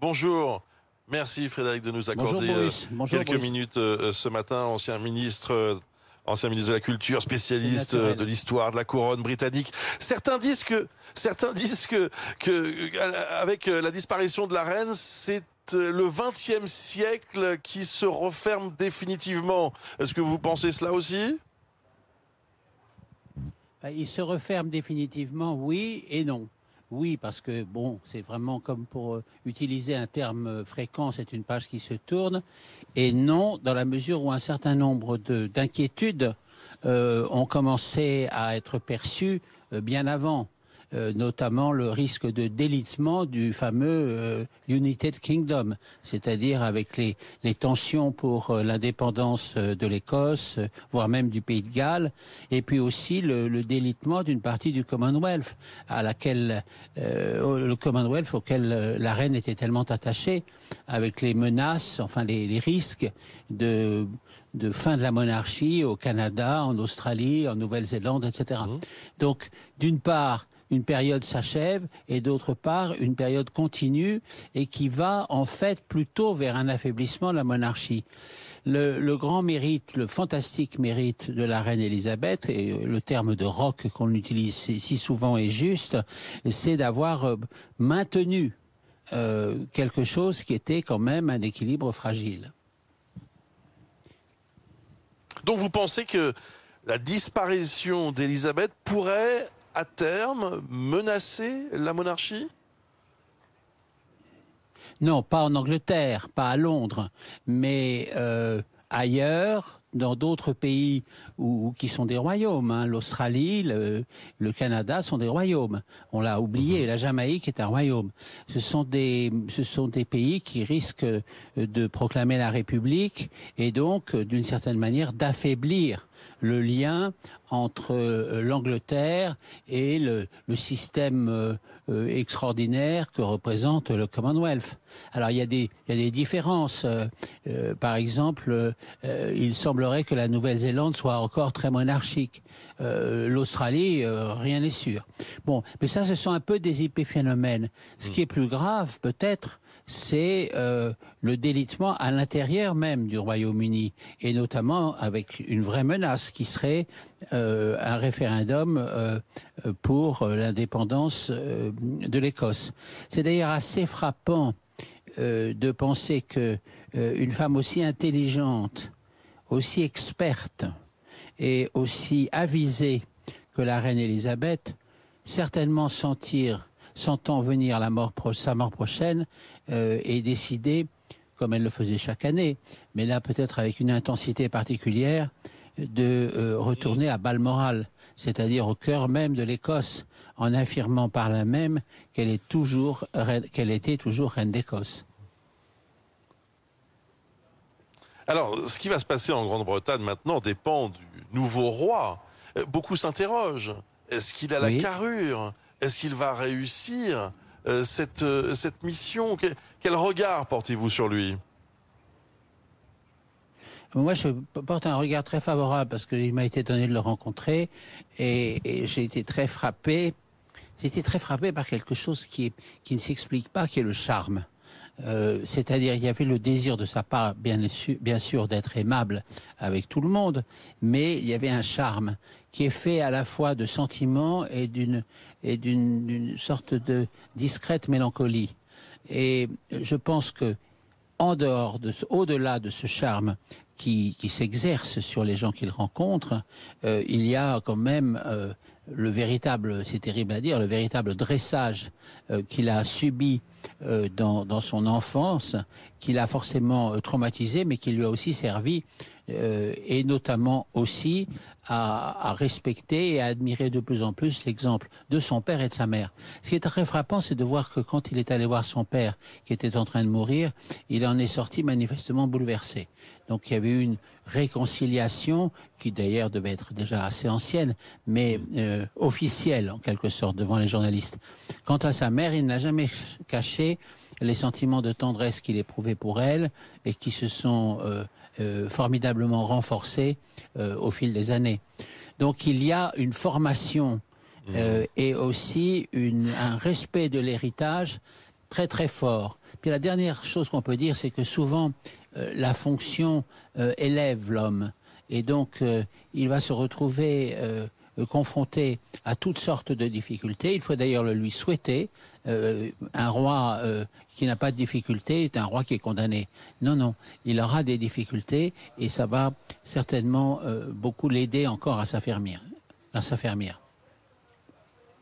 Bonjour. Merci Frédéric de nous accorder euh, quelques minutes euh, ce matin, ancien ministre. Euh, ancien ministre de la Culture, spécialiste de l'histoire de la couronne britannique. Certains disent que, certains disent que, que avec la disparition de la reine, c'est le XXe siècle qui se referme définitivement. Est-ce que vous pensez cela aussi? Il se referme définitivement, oui et non. Oui, parce que bon, c'est vraiment comme pour euh, utiliser un terme euh, fréquent, c'est une page qui se tourne. Et non, dans la mesure où un certain nombre d'inquiétudes euh, ont commencé à être perçues bien avant. Euh, notamment le risque de délitement du fameux euh, United Kingdom, c'est-à-dire avec les, les, tensions pour euh, l'indépendance de l'Écosse, voire même du Pays de Galles, et puis aussi le, le délitement d'une partie du Commonwealth, à laquelle le Commonwealth auquel la reine était tellement attachée, avec les menaces, enfin les, les risques de de fin de la monarchie au Canada, en Australie, en Nouvelle-Zélande, etc. Mmh. Donc, d'une part, une période s'achève et d'autre part une période continue et qui va en fait plutôt vers un affaiblissement de la monarchie. Le, grand mérite, le fantastique mérite de la reine Élisabeth, et le terme de roc qu'on utilise si souvent est juste, c'est d'avoir euh, maintenu euh, quelque chose qui était quand même un équilibre fragile. Donc vous pensez que la disparition d'Élisabeth pourrait à terme menacer la monarchie? Non, pas en Angleterre, pas à Londres, mais euh, ailleurs, dans d'autres pays où, qui sont des royaumes. Hein. L'Australie, le, Canada sont des royaumes. On l'a oublié, mhm. la Jamaïque est un royaume. Ce sont des, ce sont des pays qui risquent de proclamer la République et donc, d'une certaine manière, d'affaiblir le lien entre euh, l'Angleterre et le, système euh, euh, extraordinaire que représente le Commonwealth. Alors il y a des, il y a des différences. par exemple, il semblerait que la Nouvelle-Zélande soit encore très monarchique. L'Australie, rien n'est sûr. Bon, mais ça, ce sont un peu des épiphénomènes. Ce qui est plus grave, peut-être, c'est euh, le délitement à l'intérieur même du Royaume-Uni, et notamment avec une vraie menace qui serait euh, un référendum euh, pour l'indépendance de l'Écosse. C'est d'ailleurs assez frappant de penser que une femme aussi intelligente, aussi experte et aussi avisée que la reine Élisabeth, certainement sentir sentant venir la sa mort prochaine, euh, et décider, comme elle le faisait chaque année, mais là peut-être avec une intensité particulière, de euh, retourner à Balmoral, c'est-à-dire au cœur même de l'Écosse, en affirmant par là même qu'elle est toujours qu'elle était toujours reine d'Écosse. Alors, ce qui va se passer en Grande-Bretagne maintenant dépend du nouveau roi. Euh, beaucoup s'interrogent. Est-ce qu'il a la carrure? Est-ce qu'il va réussir cette, euh, cette mission Quel regard portez-vous sur lui? Moi, je porte un regard très favorable parce qu'il m'a été donné de le rencontrer et, j'ai été très frappé. J'ai été très frappé par quelque chose qui, qui ne s'explique pas, qui est le charme. Euh, c'est-à-dire, il y avait le désir de sa part, bien, bien sûr, d'être aimable avec tout le monde, mais il y avait un charme qui est fait à la fois de sentiments et d'une et d'une sorte de discrète mélancolie. Et je pense que en dehors de, au-delà de ce charme qui, qui s'exerce sur les gens qu'il rencontre, euh, il y a quand même euh, le véritable, c'est terrible à dire, le véritable dressage euh, qu'il a subi dans, dans, son enfance, qu'il a forcément traumatisé, mais qui lui a aussi servi euh, et notamment aussi à, à, respecter et à admirer de plus en plus l'exemple de son père et de sa mère. Ce qui est très frappant, c'est de voir que quand il est allé voir son père, qui était en train de mourir, il en est sorti manifestement bouleversé. Donc il y avait eu une réconciliation qui d'ailleurs devait être déjà assez ancienne, mais euh, officielle en quelque sorte devant les journalistes. Quant à sa mère, il n'a jamais caché les sentiments de tendresse qu'il éprouvait pour elle et qui se sont euh, euh, formidablement renforcé euh, au fil des années. Donc il y a une formation mmh. euh, et aussi une, un respect de l'héritage très très fort. Puis la dernière chose qu'on peut dire, c'est que souvent la fonction élève l'homme. Et donc, il va se retrouver euh, confronté à toutes sortes de difficultés. Il faut d'ailleurs le lui souhaiter. Euh, un roi euh, qui n'a pas de difficultés est un roi qui est condamné. Non, non, il aura des difficultés et ça va certainement beaucoup l'aider encore à s'affermir, à s'affermir.